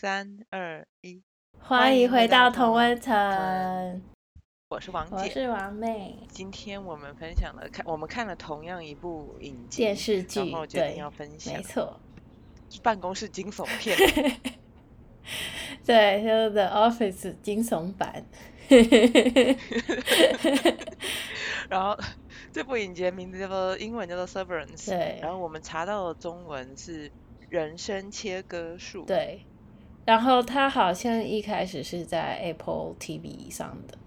三二一，欢迎回到同温层。我是王姐，我是王妹。今天我们分享了看，我们看了同样一部影电视剧，然后决定要分享。没错，办公室惊悚片。对，就是 The Office 惊悚版。然后这部影集名字叫做英文叫做 Severance。对。然后我们查到的中文是人生切割术。对。然后它好像一开始是在 Apple TV 上的。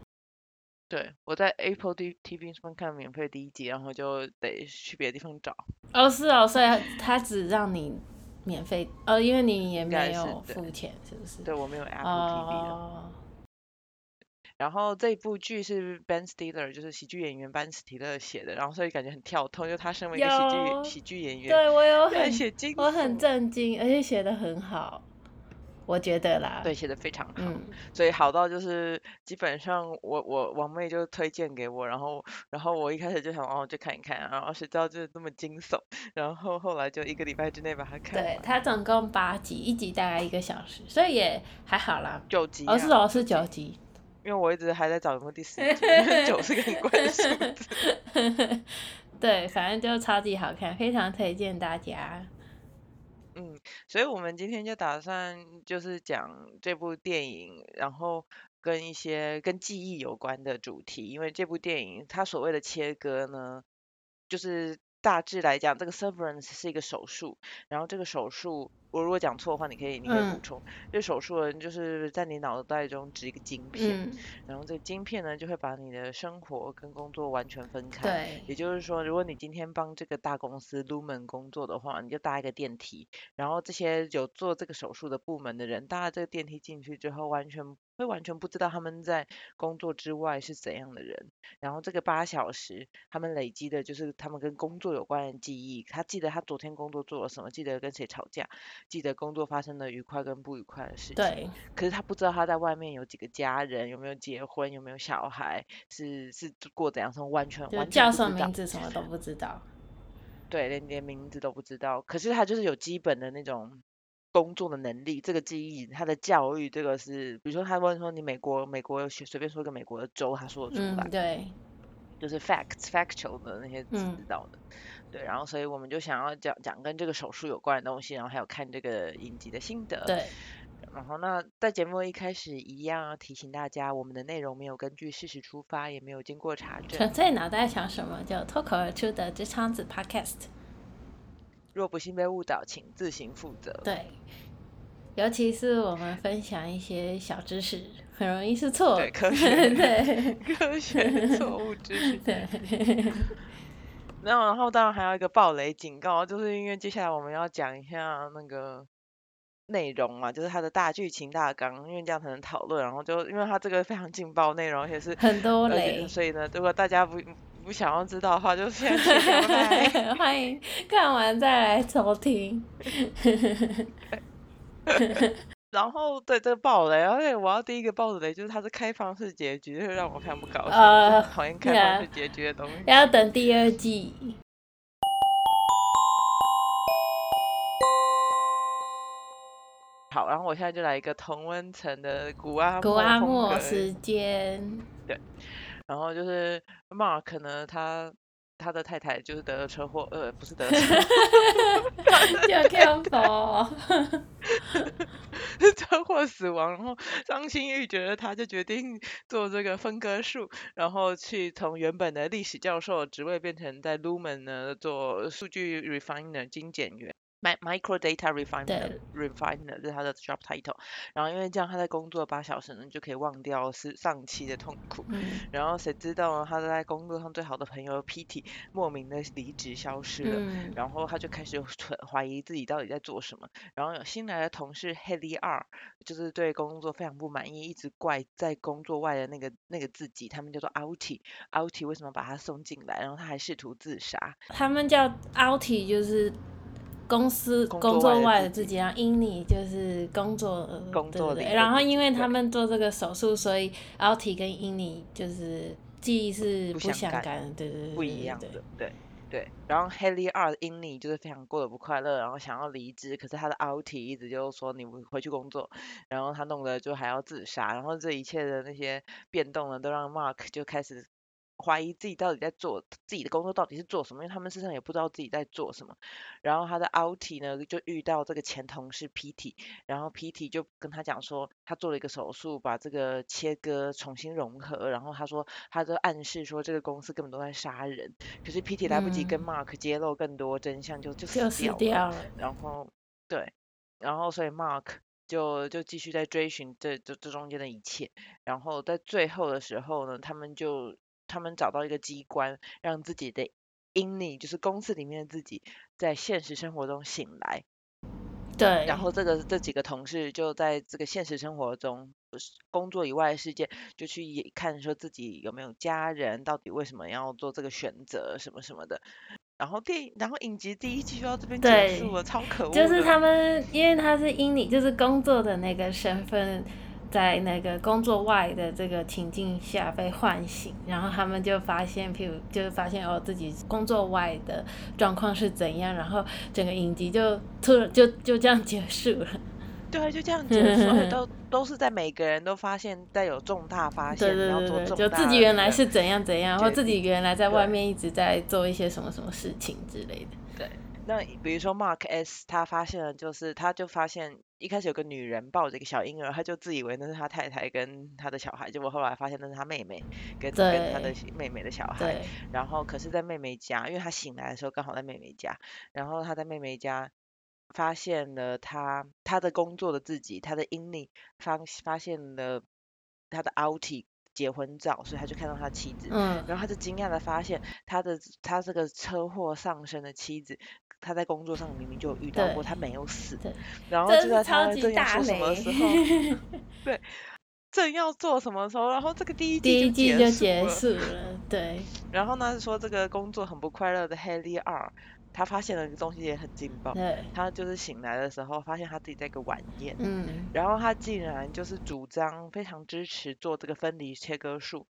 对，我在 Apple TV 上看免费第一集，然后就得去别的地方找。哦，是哦，所以它只让你免费，呃，因为你也没有付钱，是不是？对，我没有 Apple TV 的。然后这部剧是 Ben Stiller，就是喜剧演员班斯提勒写的，然后所以感觉很跳脱，就他身为一个喜剧喜剧演员，对我有很写我很震惊，而且写的很好。我觉得啦，对，写的非常好，所以好到就是基本上我我王妹就推荐给我，然后然后我一开始就想哦就看一看，然后谁知道就是这么惊悚，然后后来就一个礼拜之内把它看对，它总共八集，一集大概一个小时，所以也还好啦。九集，哦是哦是九集，因为我一直还在找有没有第四集，九是个很关数字。对，反正就超级好看，非常推荐大家。嗯，所以我们今天就打算就是讲这部电影，然后跟一些跟记忆有关的主题，因为这部电影它所谓的切割呢，就是大致来讲，这个 severance 是一个手术，然后这个手术。我如果讲错的话，你可以你可以补充。这手术人就是在你脑袋中植一个晶片，然后这个晶片呢就会把你的生活跟工作完全分开。对。也就是说，如果你今天帮这个大公司 Lumen 工作的话，你就搭一个电梯，然后这些有做这个手术的部门的人搭了这个电梯进去之后，完全会完全不知道他们在工作之外是怎样的人。然后这个八小时，他们累积的就是他们跟工作有关的记忆。他记得他昨天工作做了什么，记得跟谁吵架。记得工作发生的愉快跟不愉快的事情，对。可是他不知道他在外面有几个家人，有没有结婚，有没有小孩，是是过怎样生活，完全完全叫什么名字什么都不知道。对，连连名字都不知道。可是他就是有基本的那种工作的能力，这个记忆，他的教育，这个是，比如说他问说你美国美国随便说一个美国的州，他说得出来。对。就是 facts factual 的那些知道的。对，然后所以我们就想要讲讲跟这个手术有关的东西，然后还有看这个影集的心得。对。然后那在节目一开始一样提醒大家，我们的内容没有根据事实出发，也没有经过查证。纯粹脑袋想什么就脱口而出的这仓子 Podcast。若不幸被误导，请自行负责。对。尤其是我们分享一些小知识，很容易是错。对，科学。对。科学错误知识。对。然后，然后当然还有一个暴雷警告，就是因为接下来我们要讲一下那个内容嘛，就是它的大剧情大纲，因为这样才能讨论。然后就因为它这个非常劲爆内容，而且是很多雷，所以呢，如果大家不不想要知道的话，就 先。欢迎看完再来收听。然后对这个爆雷，而且我要第一个爆雷就是它是开放式结局，就让我看不高兴。讨厌开放式结局的东西。要等第二季。好，然后我现在就来一个同温层的古阿古阿莫时间。对，然后就是 Mark 呢，他。他的太太就是得了车祸，呃，不是得了车祸，叫天佛，车祸死亡。然后张馨予觉得他就决定做这个分割术，然后去从原本的历史教授职位变成在 Lumen 呢做数据 refiner 精简员。Micro data refiner refiner 是他的 job title，然后因为这样他在工作八小时呢，就可以忘掉是上期的痛苦。然后谁知道呢？他在工作上最好的朋友 P.T. 莫名的离职消失了，然后他就开始怀疑自己到底在做什么。然后有新来的同事 Haley 二就是对工作非常不满意，一直怪在工作外的那个那个自己，他们叫做 Outie。Outie 为什么把他送进来？然后他还试图自杀。他们叫 Outie 就是。公司工作外的自己，然后因你就是工作，工作对，然后因为他们做这个手术，所以 Alti 跟因你就是记忆是不相干，对对对，不一样的，对。对，然后 Haley 二英尼就是非常过得不快乐，然后想要离职，可是他的 Outie 一直就说你回去工作，然后他弄得就还要自杀，然后这一切的那些变动呢，都让 Mark 就开始。怀疑自己到底在做自己的工作到底是做什么，因为他们身上也不知道自己在做什么。然后他的 Outie 呢就遇到这个前同事 PT，然后 PT 就跟他讲说他做了一个手术，把这个切割重新融合。然后他说他就暗示说这个公司根本都在杀人。可是 PT 来不及跟 Mark 揭露更多真相，就就死掉了。然后对，然后所以 Mark 就就继续在追寻这这这中间的一切。然后在最后的时候呢，他们就。他们找到一个机关，让自己的 Innie，就是公司里面的自己，在现实生活中醒来。对。然后这个这几个同事就在这个现实生活中，工作以外的世界，就去看说自己有没有家人，到底为什么要做这个选择，什么什么的。然后电，然后影集第一季就到这边结束了，超可恶。就是他们，因为他是 Innie，就是工作的那个身份。在那个工作外的这个情境下被唤醒，然后他们就发现，譬如就是发现哦自己工作外的状况是怎样，然后整个影集就突然就就这样结束了。对，就这样结束，都都是在每个人都发现 在有重大发现，要做重大，就自己原来是怎样怎样，或自己原来在外面一直在做一些什么什么事情之类的。对。那比如说 Mark S，他发现了，就是他就发现一开始有个女人抱着一个小婴儿，他就自以为那是他太太跟他的小孩，结果后来发现那是他妹妹跟跟他的妹妹的小孩。然后可是，在妹妹家，因为他醒来的时候刚好在妹妹家，然后他在妹妹家发现了他他的工作的自己，他的 Innie 发发现了他的 Outie。结婚照，所以他就看到他妻子，然后他就惊讶的发现，他的他这个车祸上身的妻子，他在工作上明明就有遇到过，他没有死，然后就在他正要做什么时。候，对，正要做什么时候，然后这个第一季就结束了，对，然后呢说这个工作很不快乐的 Haley R。他发现了一个东西也很劲爆，他就是醒来的时候发现他自己在一个晚宴，嗯，然后他竟然就是主张非常支持做这个分离切割术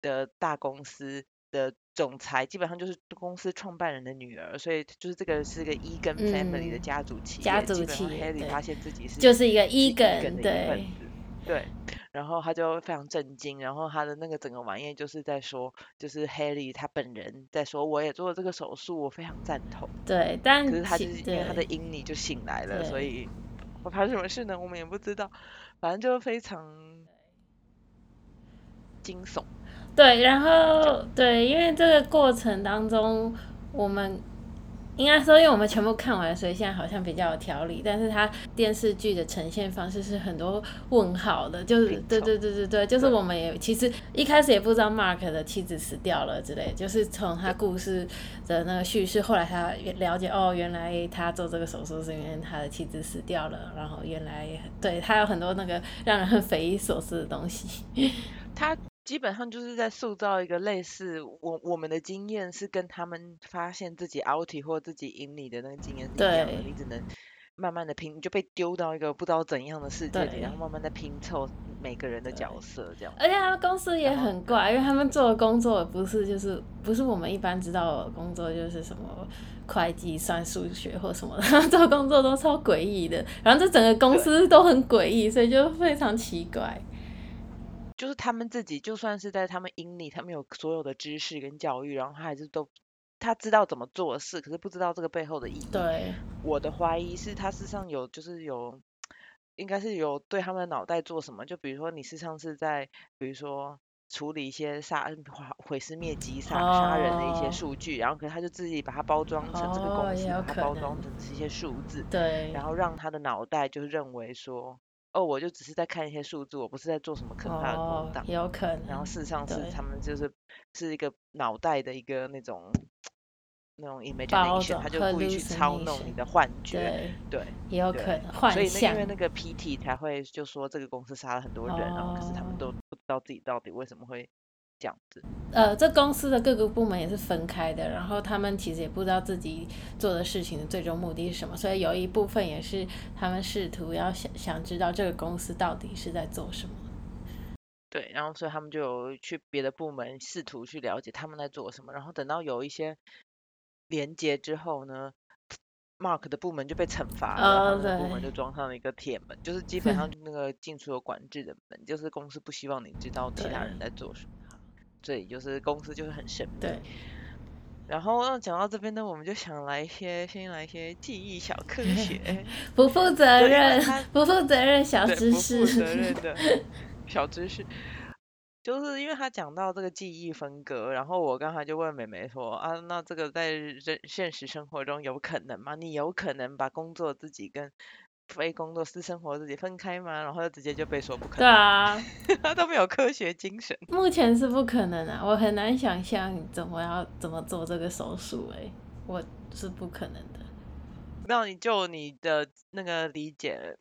的大公司的总裁，基本上就是公司创办人的女儿，所以就是这个是个伊根 family 的家族企业，家族企业，对，发现自己是就是一个伊根对。对，然后他就非常震惊，然后他的那个整个晚宴就是在说，就是 Haley 他本人在说，我也做了这个手术，我非常赞同。对，但可是他就是因为他的阴你就醒来了，所以我发生什么事呢？我们也不知道，反正就非常惊悚。对，然后对，因为这个过程当中我们。应该说，因为我们全部看完，所以现在好像比较有条理。但是它电视剧的呈现方式是很多问号的，就是对对对对对，就是我们也其实一开始也不知道 Mark 的妻子死掉了之类，就是从他故事的那个叙事，后来他了解哦，原来他做这个手术是因为他的妻子死掉了，然后原来对他有很多那个让人很匪夷所思的东西。他。基本上就是在塑造一个类似我我们的经验是跟他们发现自己 outie 或自己引你的那个经验是一样的，你只能慢慢的拼，你就被丢到一个不知道怎样的世界里，然后慢慢的拼凑每个人的角色这样。而且他们公司也很怪，因为他们做的工作不是就是不是我们一般知道的工作，就是什么会计算数学或什么的，他们做工作都超诡异的，然后这整个公司都很诡异，所以就非常奇怪。就是他们自己，就算是在他们阴里，他们有所有的知识跟教育，然后他还是都他知道怎么做事，可是不知道这个背后的意义。对，我的怀疑是他身上有，就是有，应该是有对他们的脑袋做什么。就比如说你事实上是在，比如说处理一些杀毁尸灭迹、杀杀人的一些数据，然后可是他就自己把它包装成这个公司，把它包装成一些数字，对，然后让他的脑袋就认为说。哦，我就只是在看一些数字，我不是在做什么可怕的勾当。有可能。然后事实上是他们就是是一个脑袋的一个那种那种 imagination，他就故意去操弄你的幻觉。对。也有可能幻想。所以因为那个 PT 才会就说这个公司杀了很多人，然后可是他们都不知道自己到底为什么会。这样子，呃，这公司的各个部门也是分开的，然后他们其实也不知道自己做的事情的最终目的是什么，所以有一部分也是他们试图要想想知道这个公司到底是在做什么。对，然后所以他们就有去别的部门试图去了解他们在做什么，然后等到有一些连接之后呢，Mark 的部门就被惩罚了，部门就。装上了一个铁门，就是基本上 那个进出有管制的门，就是公司不希望你知道其他人在做什么，所以就是公司就是很神秘。对。然后那讲到这边呢，我们就想来一些，先来一些记忆小科学，不负责任，不负责任小知识，不负责任的 小知识。就是因为他讲到这个记忆分割，然后我刚才就问美美说啊，那这个在人现实生活中有可能吗？你有可能把工作自己跟非工作私生活自己分开吗？然后就直接就被说不可能。对啊，他 都没有科学精神。目前是不可能啊，我很难想象怎么要怎么做这个手术，哎，我是不可能的。那你就你的那个理解，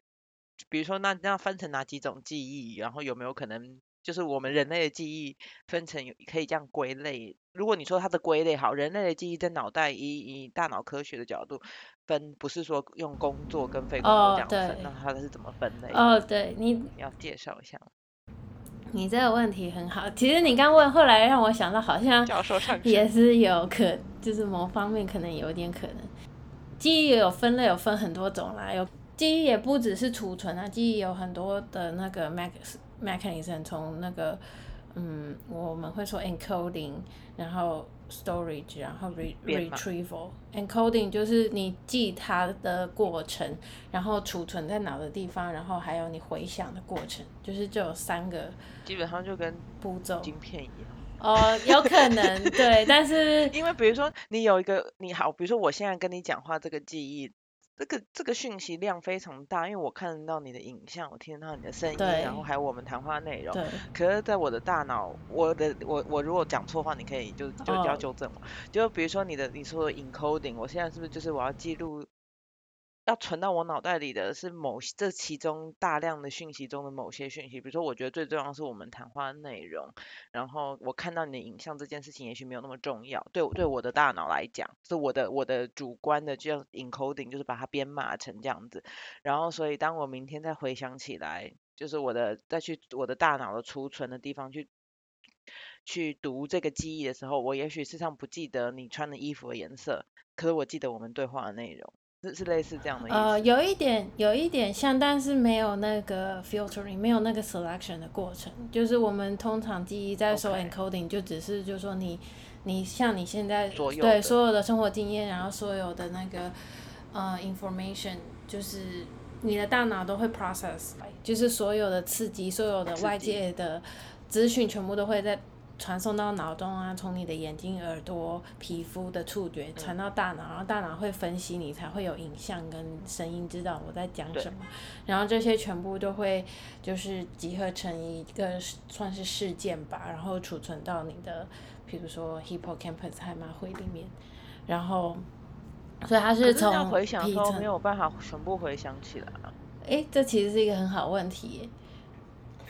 比如说那那分成哪几种记忆，然后有没有可能？就是我们人类的记忆分成可以这样归类。如果你说它的归类好，人类的记忆在脑袋以以大脑科学的角度分，不是说用工作跟非工作这样分，那它是怎么分类？哦，对你要介绍一下。你这个问题很好，其实你刚问，后来让我想到好像教授上也是有可，就是某方面可能有点可能。记忆也有分类，有分很多种啦，有记忆也不只是储存啊，记忆有很多的那个 mechanism 从那个，嗯，我们会说 encoding，然后 storage，然后 retrieval。encoding 就是你记它的过程，然后储存在脑的地方，然后还有你回想的过程，就是就有三个。基本上就跟步骤晶片一样。哦，有可能对，但是 因为比如说你有一个你好，比如说我现在跟你讲话这个记忆。这个这个讯息量非常大，因为我看得到你的影像，我听得到你的声音，然后还有我们谈话内容。对。可是，在我的大脑，我的我我如果讲错话，你可以就就要纠正我。就比如说你的你说的 encoding，我现在是不是就是我要记录？要存到我脑袋里的是某这其中大量的讯息中的某些讯息，比如说我觉得最重要是我们谈话内容，然后我看到你的影像这件事情也许没有那么重要，对对我的大脑来讲，是我的我的主观的就 encoding 就是把它编码成这样子，然后所以当我明天再回想起来，就是我的再去我的大脑的储存的地方去去读这个记忆的时候，我也许事实上不记得你穿的衣服的颜色，可是我记得我们对话的内容。是是类似这样的呃，有一点有一点像，但是没有那个 filtering，没有那个 selection 的过程。就是我们通常记忆在说 encoding，就只是就是说你你像你现在对所有的生活经验，然后所有的那个呃 information，就是你的大脑都会 process，就是所有的刺激，所有的外界的资讯全部都会在。传送到脑中啊，从你的眼睛、耳朵、皮肤的触觉传到大脑，然后大脑会分析你，才会有影像跟声音，知道我在讲什么。然后这些全部都会就是集合成一个算是事件吧，然后储存到你的，比如说 hippocampus 海马回里面。然后，所以它是从回想候没有办法全部回想起来。哎，这其实是一个很好问题。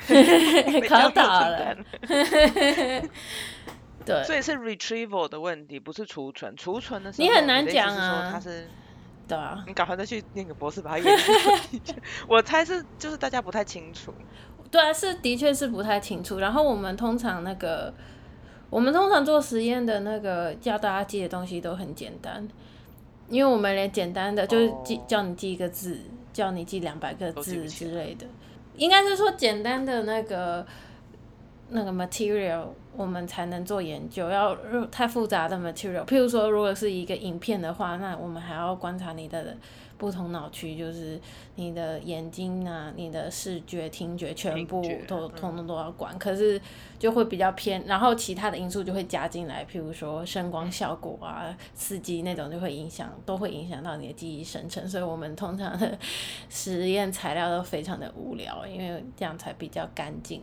考倒了，对，所以是 retrieval 的问题，不是储存。储存的时候，你很难讲啊。它是，对啊。你赶快再去念个博士，把它研究。我猜是，就是大家不太清楚。对啊，是的确是不太清楚。然后我们通常那个，我们通常做实验的那个叫大家记的东西都很简单，因为我们连简单的就是记叫你记一个字，叫你记两百个字之类的。应该是说简单的那个那个 material，我们才能做研究。要太复杂的 material，譬如说，如果是一个影片的话，那我们还要观察你的。不同脑区就是你的眼睛啊，你的视觉、听觉全部都通通都要管，可是就会比较偏，然后其他的因素就会加进来，譬如说声光效果啊、刺激那种就会影响，都会影响到你的记忆生成。所以我们通常的 实验材料都非常的无聊，因为这样才比较干净。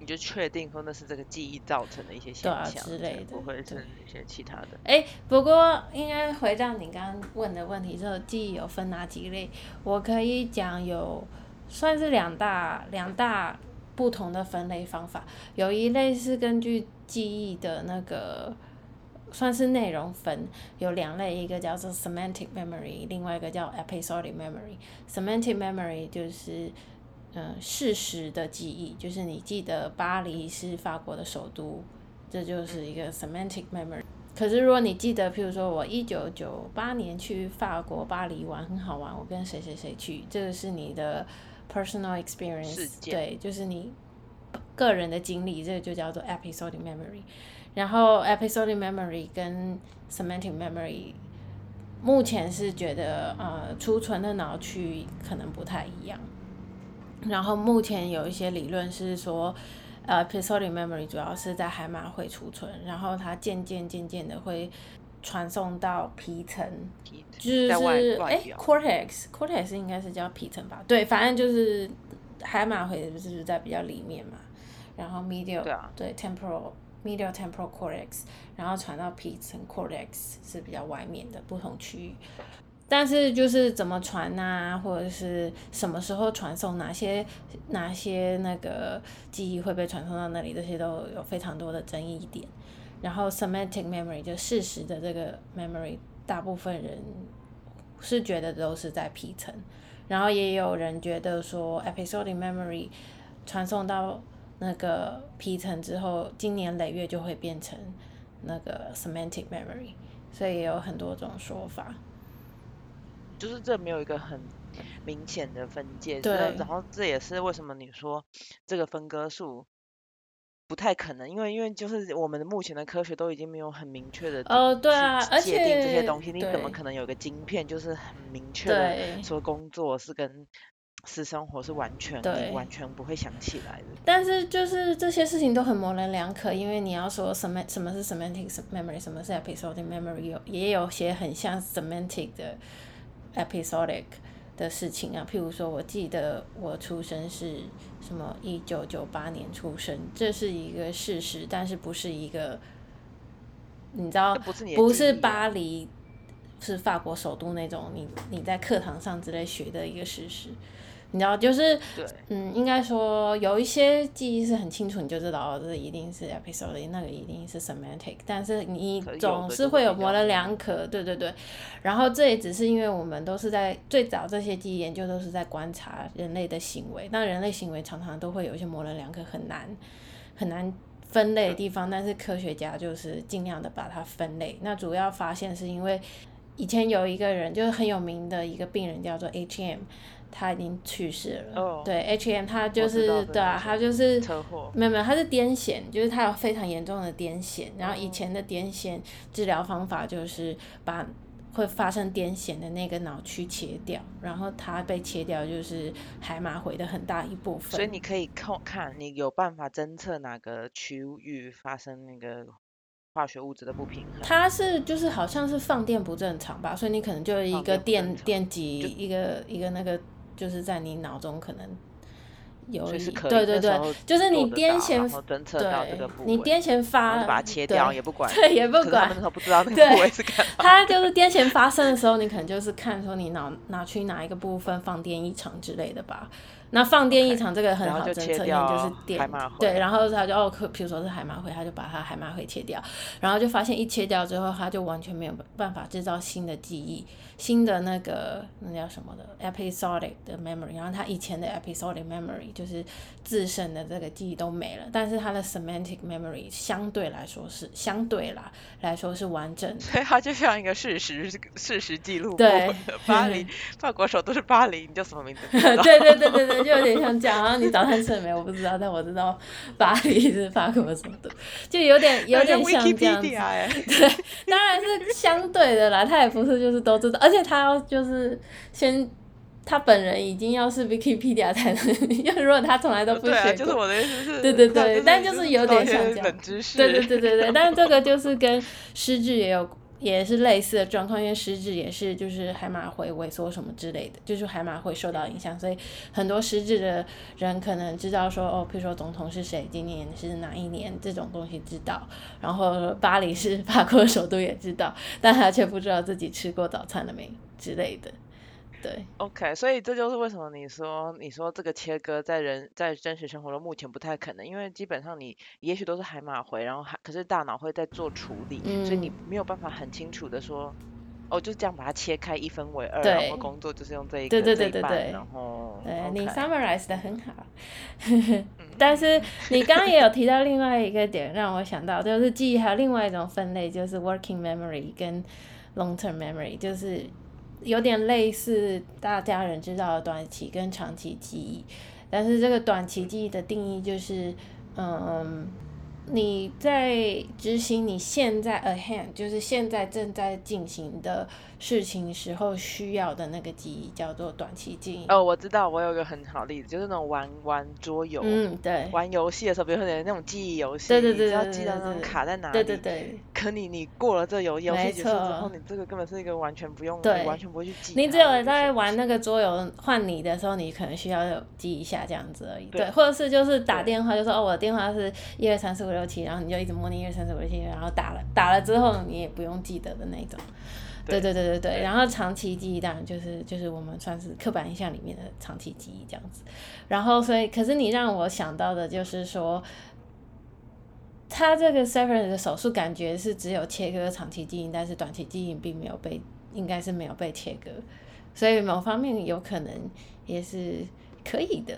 你就确定说那是这个记忆造成的一些现象之类的，不会是一些其他的。哎，不过应该回到你刚刚问的问题，之后记忆有分哪几类？我可以讲有算是两大两大不同的分类方法。有一类是根据记忆的那个算是内容分，有两类，一个叫做 semantic memory，另外一个叫 episodic memory。semantic memory 就是。嗯，事实的记忆就是你记得巴黎是法国的首都，这就是一个 semantic memory。可是如果你记得，譬如说我一九九八年去法国巴黎玩很好玩，我跟谁谁谁去，这个是你的 personal experience，对，就是你个人的经历，这个就叫做 episodic memory。然后 episodic memory 跟 semantic memory 目前是觉得呃储存的脑区可能不太一样。然后目前有一些理论是说。呃，episodic memory 主要是在海马会储存，然后它渐渐渐渐的会传送到皮层，就是哎，cortex，cortex 应该是叫皮层吧？对，反正就是海马回是不是在比较里面嘛？然后 medial 对 temporal medial temporal cortex，然后传到皮层 cortex 是比较外面的不同区域。但是就是怎么传啊，或者是什么时候传送，哪些哪些那个记忆会被传送到那里，这些都有非常多的争议点。然后 semantic memory 就事实的这个 memory，大部分人是觉得都是在皮层，然后也有人觉得说 episodic memory 传送到那个皮层之后，经年累月就会变成那个 semantic memory，所以也有很多种说法。就是这没有一个很明显的分界，对。然后这也是为什么你说这个分割数不太可能，因为因为就是我们的目前的科学都已经没有很明确的呃，对啊，而且界定这些东西，你怎么可能有个晶片就是很明确的说工作是跟私生活是完全你完全不会想起来的。但是就是这些事情都很模棱两可，因为你要说什么什么是 semantic memory，什么是 episodic memory，有也有些很像 semantic 的。Episodic 的事情啊，譬如说，我记得我出生是什么一九九八年出生，这是一个事实，但是不是一个，你知道，不是巴黎是法国首都那种，你你在课堂上之类学的一个事实。你知道，就是，嗯，应该说有一些记忆是很清楚，你就知道哦这一定是 episode，那个一定是 semantic，但是你总是会有模棱两可，对对对。然后这也只是因为我们都是在最早这些记忆研究都是在观察人类的行为，那人类行为常常都会有一些模棱两可、很难很难分类的地方，但是科学家就是尽量的把它分类。那主要发现是因为以前有一个人就是很有名的一个病人叫做 H.M。他已经去世了。对，H M 他就是对啊，他就是车祸没有没有，他是癫痫，就是他有非常严重的癫痫。然后以前的癫痫治疗方法就是把会发生癫痫的那个脑区切掉，然后他被切掉就是海马回的很大一部分。所以你可以看看你有办法侦测哪个区域发生那个化学物质的不平衡。他是就是好像是放电不正常吧，所以你可能就一个电电极一个一个那个。就是在你脑中可能有一对对对，就是你癫痫，对，你癫痫发，把它切掉也不管，对，也不管，他们不知道那个部位是干嘛。他就是癫痫发生的时候，你可能就是看说你脑哪去哪一个部分放电异常之类的吧。那放电异常这个很好侦测，因为就是电，对，然后他就哦，比如说是海马回，他就把它海马回切掉，然后就发现一切掉之后，他就完全没有办法制造新的记忆，新的那个那叫什么的 episodic 的 memory，然后他以前的 episodic memory 就是自身的这个记忆都没了，但是他的 semantic memory 相对来说是相对啦来说是完整，所以它就像一个事实事实记录。对，巴黎，法国首都是巴黎，你叫什么名字？对对对对对。就有点像这样，然后你早餐吃了没？我不知道，但我知道巴黎是法国什么的，就有点有点像这样子。对，当然是相对的啦，他也不是就是都知道，而且他要就是先他本人已经要是 Wikipedia 才能，因为如果他从来都不学，就是我的意思是，对对对，但就是有点像这样，对对对对对，但是这个就是跟诗句也有。也是类似的状况，因为失智也是就是海马会萎缩什么之类的，就是海马会受到影响，所以很多失智的人可能知道说哦，比如说总统是谁，今年是哪一年这种东西知道，然后巴黎是法国首都也知道，但他却不知道自己吃过早餐了没之类的。对，OK，所以这就是为什么你说你说这个切割在人在真实生活中目前不太可能，因为基本上你也许都是海马回，然后还可是大脑会在做处理，所以你没有办法很清楚的说哦，就这样把它切开一分为二，对然后工作就是用这一个对对对对对然后对你。summarize 的很好，嗯。但是你刚刚也有提到另外一个点，让我想到就是记忆还有另外一种分类，就是 working memory 跟 long term memory，就是有点类似大家人知道的短期跟长期记忆，但是这个短期记忆的定义就是，嗯。你在执行你现在 ahead，就是现在正在进行的事情时候需要的那个记忆，叫做短期记忆。哦，我知道，我有个很好的例子，就是那种玩玩桌游、嗯，对，玩游戏的时候，比如说那种记忆游戏，对对对你只要对对记到那种卡在哪里，对对对，可你你过了这游游戏没结束之后，你这个根本是一个完全不用，对完全不会去记你。只有在玩那个桌游换你的时候，你可能需要有记一下这样子而已。对对，或者是就是打电话，就说哦，我的电话是一二三四五六七，然后你就一直模拟一二三四五六七，然后打了打了之后你也不用记得的那种。对。对对对对，然后长期记忆当然就是就是我们算是刻板印象里面的长期记忆这样子，然后所以可是你让我想到的就是说，他这个 severance 的手术感觉是只有切割长期记忆，但是短期记忆并没有被，应该是没有被切割，所以某方面有可能也是可以的。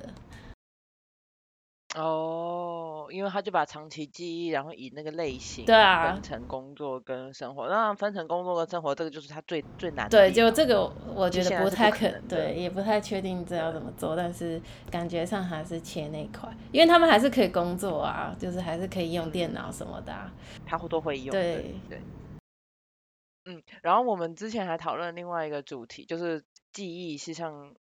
哦，因为他就把长期记忆，然后以那个类型对啊分成工作跟生活，那分成工作跟生活，这个就是他最最难的对，地方就这个我觉得不太可不可能的对，也不太确定这要怎么做，但是感觉上还是切那一块，因为他们还是可以工作啊，就是还是可以用电脑什么的、啊。他都会用的。对对，嗯，然后我们之前还讨论另外一个主题，就是记忆，事实上，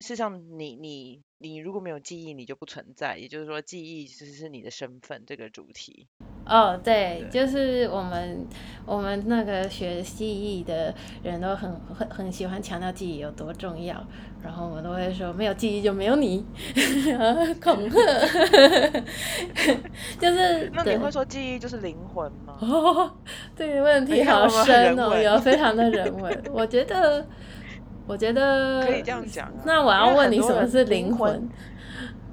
事实上你你你如果没有记忆，你就不存在，也就是说，记忆其实是你的身份这个主题。哦，对，对就是我们我们那个学记忆的人都很很很喜欢强调记忆有多重要，然后我们都会说没有记忆就没有你，恐 吓，就是那你会说记忆就是灵魂吗？哦，这个问题好深哦，有非常的人文。我觉得，我觉得可以这样讲啊那我要问你什么是灵灵魂魂？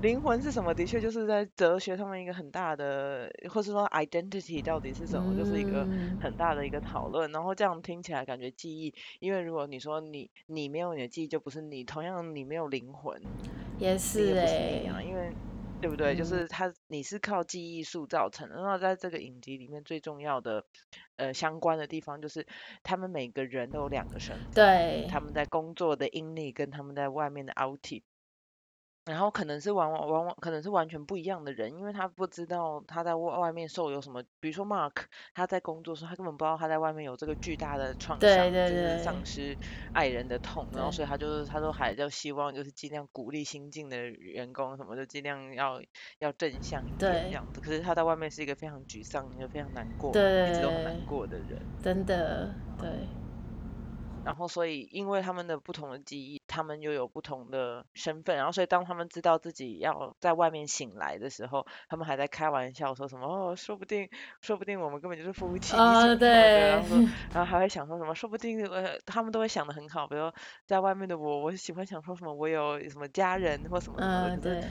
灵魂是什么？的确就是在哲学上面一个很大的，或是说 identity 到底是什么，就是一个嗯很大的一个讨论。然后这样听起来感觉记忆，因为如果你说你你没有你的记忆就不是你，同样你没有灵魂，也是也不是哎、你啊，因为对不对？就嗯是他你是靠记忆塑造成的。那在这个影集里面最重要的呃相关的地方就是他们每个人都有两个身份。对，他们在工作的阴历跟他们在外面的 outing，然后可能是完完完完可能是完全不一样的人，因为他不知道他在外外面受有什么，比如说 Mark 他在工作的时候，他根本不知道他在外面有这个巨大的创对伤，对就是丧失爱人的痛，然后所以他就是他说还就希望就是尽量鼓励新进的员工什么就，尽量要要正向一点对这样子。可是他在外面是一个非常沮丧、一个非常难过、对一直都很难过的人。真的对，然后所以因为他们的不同的记忆，他们又有不同的身份，然后所以当他们知道自己要在外面醒来的时候，他们还在开玩笑说什么哦，说不定说不定我们根本就是夫妻啊哦，对然后然后还会想说什么，说不定呃他们都会想的很好，比如在外面的我，我喜欢想说什么我有什么家人或什么什么的，嗯对，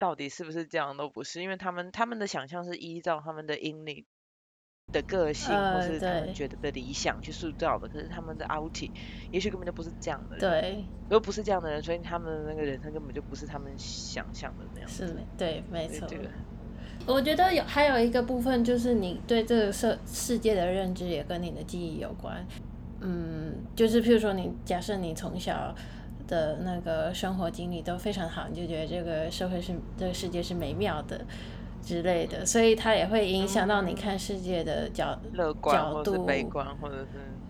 到底是不是这样都不是，因为他们他们的想象是依照他们的阴历的个性，或呃是他们对觉得的理想去塑造的，可是他们的 outie 也许根本就不是这样的人，对，如果不是这样的人，所以他们的那个人生根本就不是他们想象的那样子。是没对，没错。所以这个我觉得有还有一个部分就是你对这个世世界的认知也跟你的记忆有关。嗯，就是譬如说你假设你从小的那个生活经历都非常好，你就觉得这个社会是这个世界是美妙的之类的，所以它也会影响到你看世界的角乐观角度观，或者是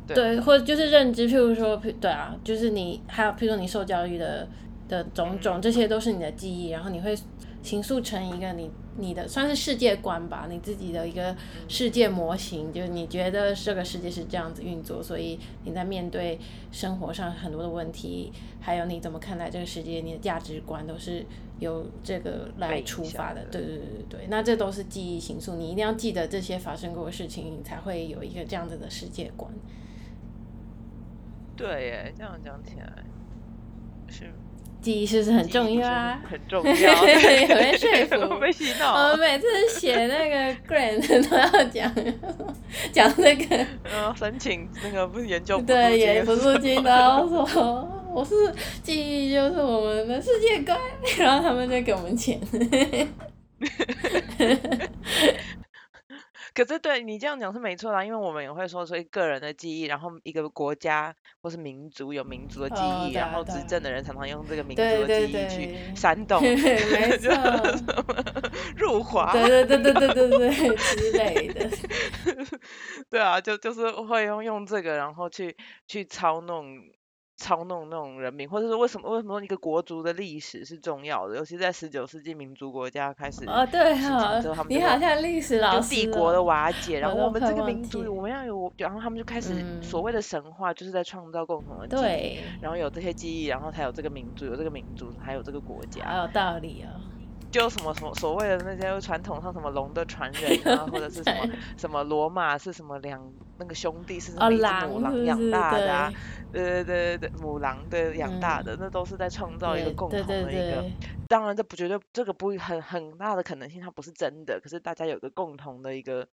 对。对，或者就是认知，譬如说，对啊，就是你还有譬如说你受教育的的种种，这些都是你的记忆，然后你会形塑成一个你你的算是世界观吧，你自己的一个世界模型，就是你觉得这个世界是这样子运作，所以你在面对生活上很多的问题，还有你怎么看待这个世界，你的价值观都是由这个来出发的。对对对对对，那这都是记忆形塑，你一定要记得这些发生过的事情，你才会有一个这样子的世界观。对耶，这样讲起来是记忆是不是很重要啊？很重要，有被说服，被洗我脑们。每次写那个 grant 都要讲讲那个，呃，申请那个不是研究对，也不是金刀说我是记忆就是我们的世界观，然后他们就给我们钱。可是对你这样讲是没错啦，因为我们也会说，所以个人的记忆，然后一个国家或是民族有民族的记忆，哦对啊然后对啊执政的人常常用这个民族的记忆去对煽动没错，入华。对 对对对对对对之类的。对啊，就就是会用用这个，然后去去操弄操弄那种人民，或者是为什么为什么一个国族的历史是重要的，尤其在十九世纪民族国家开始哦，对形哈成之后，他们就会你好像历史老就师帝国的哦瓦解，然后我们这个民族我们要有，然后他们就开始所嗯谓的神话，就是在创造共同的记忆，对，然后有这些记忆，然后才有这个民族，有这个民族，还有这个国家。好有道理哦。就什么什么所谓的那些传统上什么龙的传人啊，或者是什么 什么罗马是什么两那个兄弟是什哦，么一只母狼养？大的啊，对，对对对对对，母狼对养大嗯的，那都是在创造一个共同的对一个。对，当然这不绝对这个不很很大的可能性它不是真的，可是大家有个共同的一个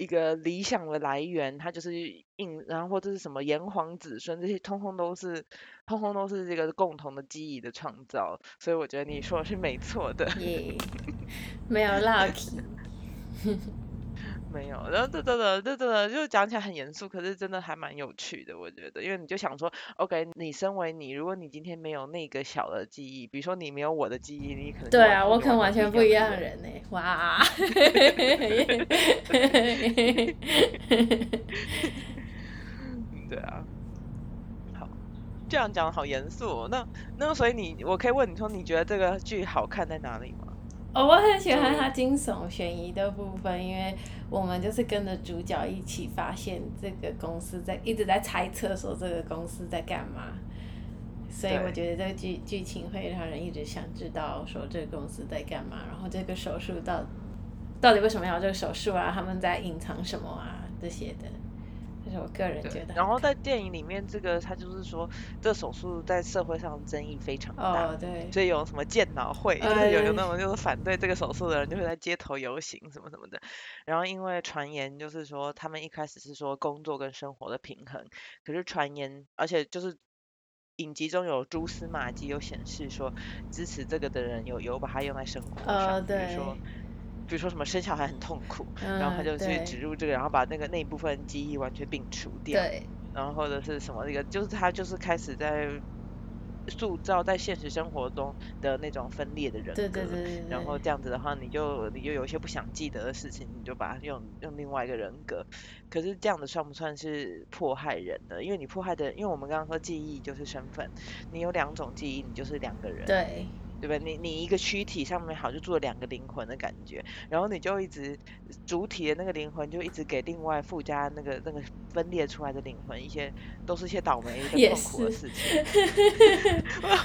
一个理想的来源，他就是印，然后或者是什么炎黄子孙，这些通通都是通通都是这个共同的记忆的创造，所以我觉得你说的是没错的。没有 luck。没有，然后这真的，这真的就讲起来很严肃，可是真的还蛮有趣的，我觉得，因为你就想说，OK，你身为你，如果你今天没有那个小的记忆，比如说你没有我的记忆，你可能对啊，我可能完全不一样的的人呢。哇！嗯，对啊。好，这样讲得好严肃哦。那那所以你，我可以问你说，你觉得这个剧好看在哪里吗？哦，我很喜欢它惊悚悬疑的部分，因为我们就是跟着主角一起发现这个公司在一直在猜测说这个公司在干嘛，所以我觉得这个剧剧情会让人一直想知道说这个公司在干嘛，然后这个手术到到底为什么要这个手术啊？他们在隐藏什么啊？这些的，我个人觉得。。然后在电影里面，这个他就是说，这手术在社会上争议非常大。哦，对，所以有什么健脑会，就哎是有有那种就是反对这个手术的人，就会在街头游行什么什么的。然后因为传言就是说，他们一开始是说工作跟生活的平衡，可是传言，而且就是影集中有蛛丝马迹，有显示说支持这个的人有有把它用在生活上，哦，比如，说比如说什么生小孩很痛苦，嗯，然后他就去植入这个，然后把那个那一部分记忆完全摒除掉。对，然后或者是什么那个，就是他就是开始在塑造在现实生活中的那种分裂的人格。对对对对，然后这样子的话，你就你就有一些不想记得的事情，你就把它用用另外一个人格。可是这样子算不算是迫害人呢？因为你迫害的，因为我们刚刚说记忆就是身份，你有两种记忆，你就是两个人。对对不对？你你一个躯体上面好像就住了两个灵魂的感觉，然后你就一直主体的那个灵魂就一直给另外附加那个那个分裂出来的灵魂一些都是一些倒霉也跟痛苦的事情。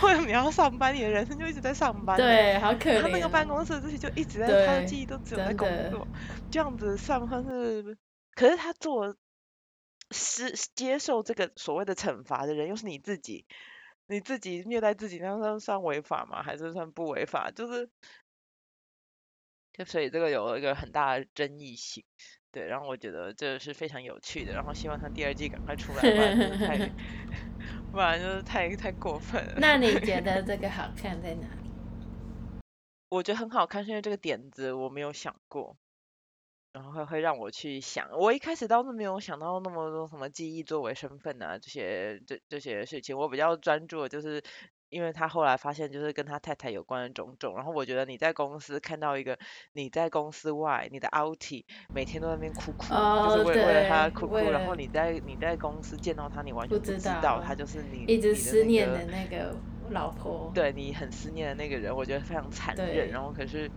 为什么你要上班？你的人生就一直在上班。。对，好可怜、他哦。那个办公室这些就一直在，他的对记忆都只有在工作，这样子算不算是？可是他做是接受这个所谓的惩罚的人，又是你自己，你自己虐待自己，那算算违法吗？还是算不违法？就是，就所以这个有一个很大的争议性，对，然后我觉得这是非常有趣的，然后希望他第二季赶快出来，不然就是太，不然就是太太过分了。那你觉得 这个好看在哪里？我觉得很好看，是因为这个点子我没有想过，然后会会让我去想。我一开始倒是没有想到那么多什么记忆作为身份啊这些这这些事情，我比较专注的就是。因为他后来发现，就是跟他太太有关的种种，然后我觉得你在公司看到一个你在公司外，你的 outie 每天都在那边哭哭，哦就是为为了他哭哭，然后你在你在公司见到他，你完全不不知知道道他就是你一直思念的那个老婆。对你很思念的那个人，我觉得非常残忍。然后可是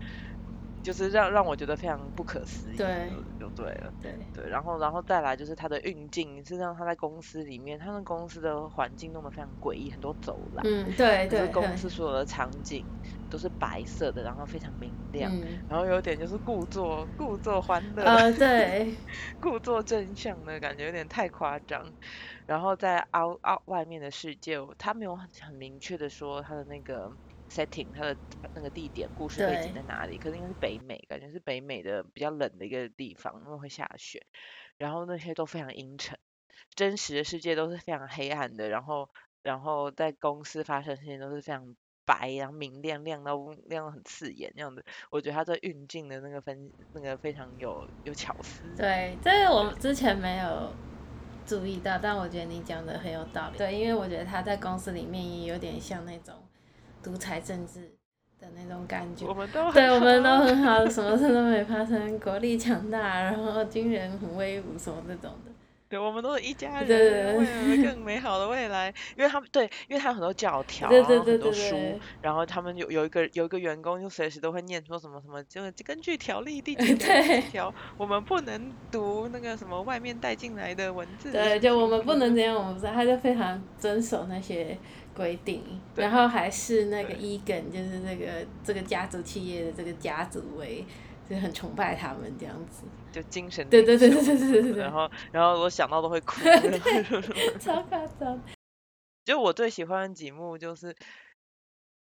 就是让让我觉得非常不可思议，对就就对了。对，对，然后然后再来就是他的运镜，是让他在公司里面，他们公司的环境弄得非常诡异，很多走廊，嗯，对对，公司所有的场景都是白色的，然后非常明亮，嗯，然后有点就是故作故作欢乐，呃，对，故作正向的感觉有点太夸张。然后在 out out 外面的世界，他没有很很明确的说他的那个 setting，它的那个地点、故事背景在哪里，可是应该是北美，感觉是北美的比较冷的一个地方，因为会下雪。然后那些都非常阴沉，真实的世界都是非常黑暗的，然后然后在公司发生的事情都是非常白，然后明亮亮到亮到很刺眼那样子。我觉得他这运镜的那个分那个非常有有巧思。对，这个我之前没有注意到，但我觉得你讲的很有道理。对，因为我觉得他在公司里面也有点像那种独裁政治的那种感觉我。们都对，我们都很好，什么事都没发生，国力强大，然后军人很威武，什么这种的。对，我们都是一家对人，为了更美好的未来。因为他们对，因为他有很多教条，对对对很多书对对，然后他们有有一个有一个员工就随时都会念说什么什么，就是根据条例第几 条，我们不能读那个什么外面带进来的文字。对，就我们不能这样，我们不知道，他就非常遵守那些规定，然后还是那个对伊根，就是这个这个家族企业的这个家族为，就很崇拜他们这样子。就精神对对对对对对对对然后然后我想到都会哭。超夸张。就我最喜欢的几幕就是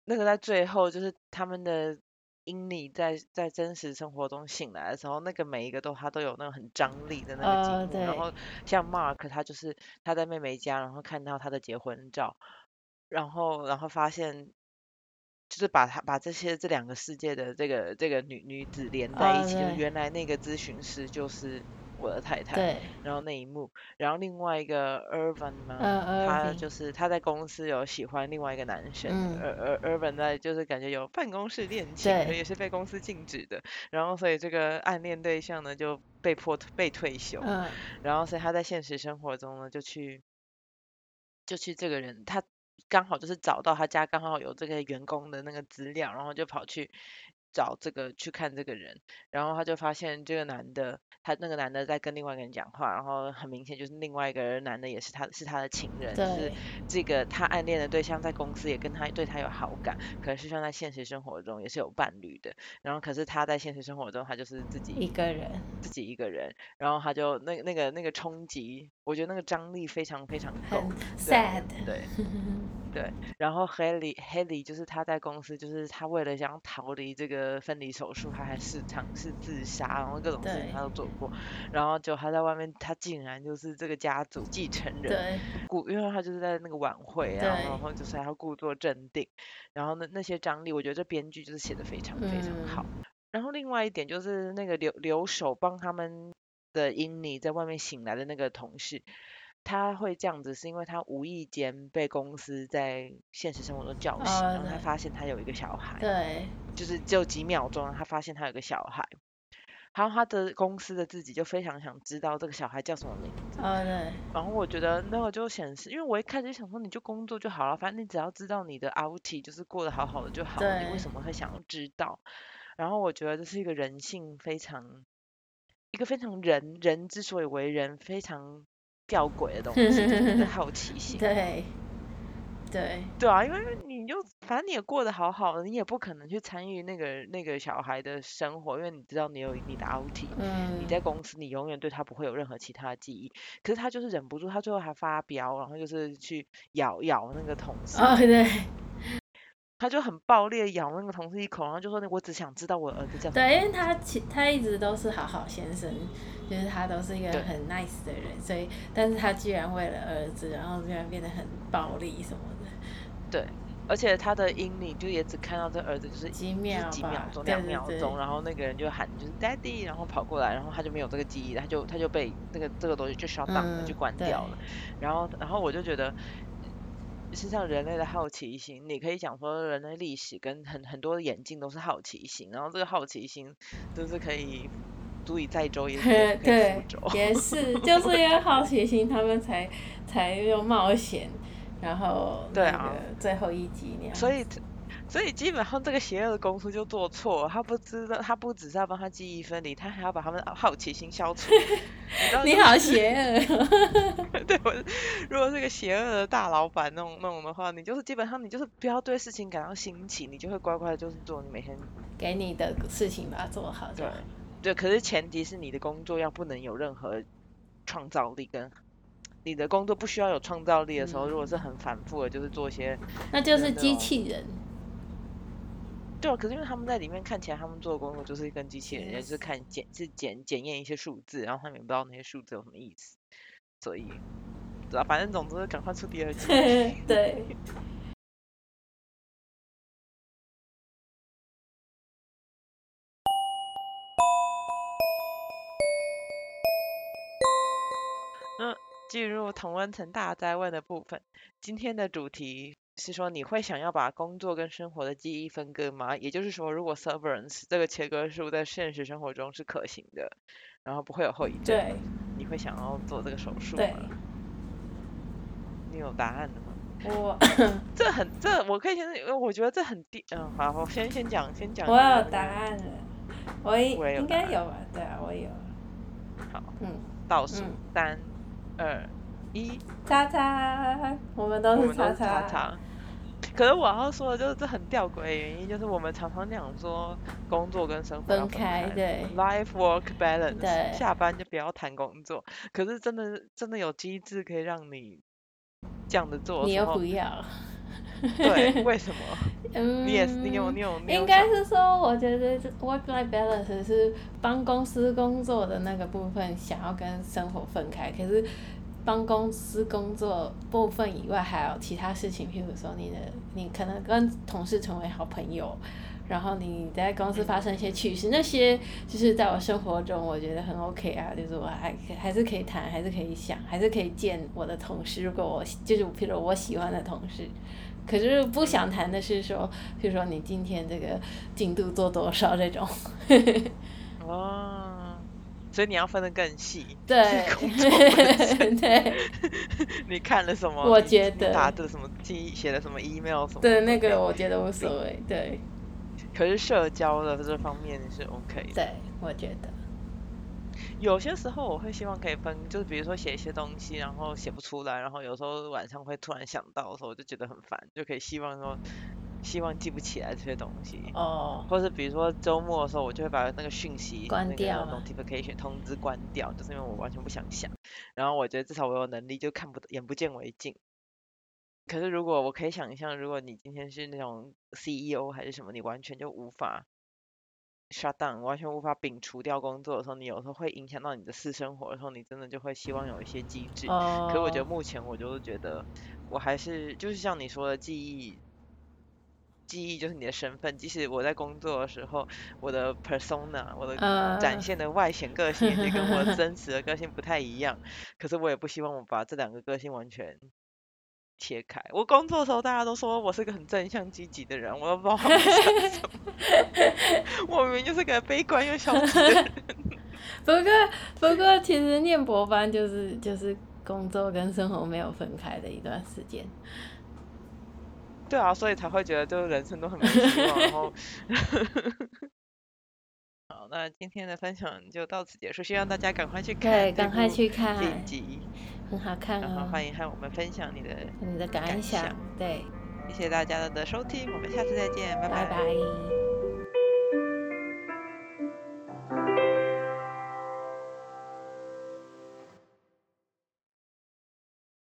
那个在最后，就是他们的英里在在真实生活中醒来的时候，那个每一个都他都有那种很张力的那个呃景物，然对后像 Mark 他就是他在妹妹家，然后看到他的结婚照，然后然后发现。就是把他把这些这两个世界的这个这个女女子连在一哦起，就是原来那个咨询师就是我的太太，对，然后那一幕，然后另外一个 Irvin 嘛，呃他就是他在公司有喜欢另外一个男生，嗯。而而 Irvin 在就是感觉有办公室恋情，也是被公司禁止的，然后所以这个暗恋对象呢就被迫被退休，嗯，然后所以他在现实生活中呢就去就去这个人他刚好就是找到他家刚好有这个员工的那个资料，然后就跑去找这个去看这个人，然后他就发现这个男的，他那个男的在跟另外一个人讲话，然后很明显就是另外一个人男的也是他是他的情人，就是。这个他暗恋的对象在公司也跟他对他有好感，可是像在现实生活中也是有伴侣的，然后可是他在现实生活中他就是自己一个人，自己一个人，然后他就那那个那个冲击，我觉得那个张力非常非常够很，sad。对对，然后 Haley Haley 就是他在公司，就是他为了想逃离这个分离手术，他还是尝试自杀，然后各种事情他都做过，然后就他在外面，他竟然就是这个家族继承人，对故因为他就是在那个晚会啊，然后就是还要故作镇定，然后那那些张力，我觉得这编剧就是写的非常非常好。嗯。然后另外一点就是那个留留守帮他们的英妮在外面醒来的那个同事，他会这样子是因为他无意间被公司在现实生活中叫醒，哦然后他发现他有一个小孩，对。就是只有几秒钟，他发现他有个小孩。然后他的公司的自己就非常想知道这个小孩叫什么名字，哦对。然后我觉得那个就显示，因为我一开始就想说你就工作就好了，反正你只要知道你的 outie 就是过得好好的就好了，你为什么会想要知道？然后我觉得这是一个人性非常，一个非常人人之所以为人非常吊诡的东西，就是 好奇心。对对对啊，因为你就反正你也过得好好的，你也不可能去参与那个那个小孩的生活，因为你知道你有你的 outie，嗯你在公司，你永远对他不会有任何其他的记忆。可是他就是忍不住，他最后还发飙，然后就是去咬咬那个同事，哦对他就很暴烈咬那个同事一口，然后就说：“我只想知道我儿子叫什么对，因为。他其他一直都是好好先生，就是他都是一个很 nice 的人，所以但是他居然为了儿子，然后居然变得很暴力什么的，对，而且他的英里就也只看到这儿子就是几秒吧几秒钟、两秒钟，然后那个人就喊就是 daddy，然后跑过来，然后他就没有这个记忆，他就他就被那个这个东西就 shut down 了，就关掉了。然后然后我就觉得。实际上，人类的好奇心，你可以讲说，人类历史跟很很多的演进都是好奇心，然后这个好奇心就是可以足以载舟，也是 可以覆对舟。，也是，就是因为好奇心，他们才才又冒险，然后那对啊个最后一集那样，所以所以基本上这个邪恶的公司就做错了，他不知道，他不只是要帮他记忆分离，他还要把他们好奇心消除。你 好邪恶。对，我如果是个邪恶的大老板那种那种的话，你就是基本上你就是不要对事情感到新奇，你就会乖乖的就是做你每天给你的事情把它做好。对，对，可是前提是你的工作要不能有任何创造力跟。你的工作不需要有创造力的时候，如果是很反复的，就是做一些，那就是机器人。对啊，可是因为他们在里面看起来，他们做的工作就是跟机器人，就是看检是检检验一些数字，然后他们也不知道那些数字有什么意思，所以，对啊，反正总之赶快出第二季。对。进入同温层大灾问的部分，今天的主题是说你会想要把工作跟生活的记忆分割吗？也就是说，如果 severance 这个切割术在现实生活中是可行的，然后不会有后遗症，对，你会想要做这个手术吗？你有答案的吗？我 这很 这我可以先，我觉得这很低，嗯，好，我先先讲先讲。我有答案了，我应该有吧？对啊，我有。好，嗯，倒数三。二一，叉叉，我们都是叉叉。可是我要说的就是这很吊诡的原因，就是我们常常讲说工作跟生活分开，对，life work balance，下班就不要谈工作。可是真的真的有机制可以让你这样的做，你又不要。对，为什么？嗯，你也是，你有你有。应该是说，我觉得 work life balance 是帮公司工作的那个部分想要跟生活分开，可是帮公司工作部分以外还有其他事情，譬如说你的你可能跟同事成为好朋友，然后你在公司发生一些趣事，那些就是在我生活中我觉得很 OK 啊，就是我还还是可以谈，还是可以想，还是可以见我的同事，如果我就是譬如我喜欢的同事。可是不想谈的是说，譬如说你今天这个进度做多少这种。哦，所以你要分得更细。对。对。你看了什么？我觉得。打的什么记写的什么 email 什么？对，那个我觉得无所谓。对。可是社交的这方面是 OK 的。对，我觉得。有些时候我会希望可以分，就是比如说写一些东西，然后写不出来，然后有时候晚上会突然想到的时候，我就觉得很烦，就可以希望说，希望记不起来这些东西。哦。或是比如说周末的时候，我就会把那个讯息关掉，notification 通知关掉，就是因为我完全不想想。然后我觉得至少我有能力就看不眼不见为净。可是如果我可以想象，如果你今天是那种 CEO 还是什么，你完全就无法。shut down，完全无法摒除掉工作的时候，你有时候会影响到你的私生活的时候，你真的就会希望有一些机制。哦。可我觉得目前我就是觉得，我还是就是像你说的记忆，记忆就是你的身份。即使我在工作的时候，我的 persona，我的展现的外显个性也跟我真实的个性不太一样，可是我也不希望我把这两个个性完全。切开。我工作的时候，大家都说我是个很正向积极的人，我都不知道他们想什么。我明明就是个悲观又消极的人。不过，不过，其实念博班就是就是工作跟生活没有分开的一段时间。对啊所以才会觉得就是人生都很不错然后 好那今天的分享就到此结束希望大家赶快去看赶快去看晋级很好看然后欢迎和我们分享你的你的感想对谢谢大家的收听我们下次再见拜。拜。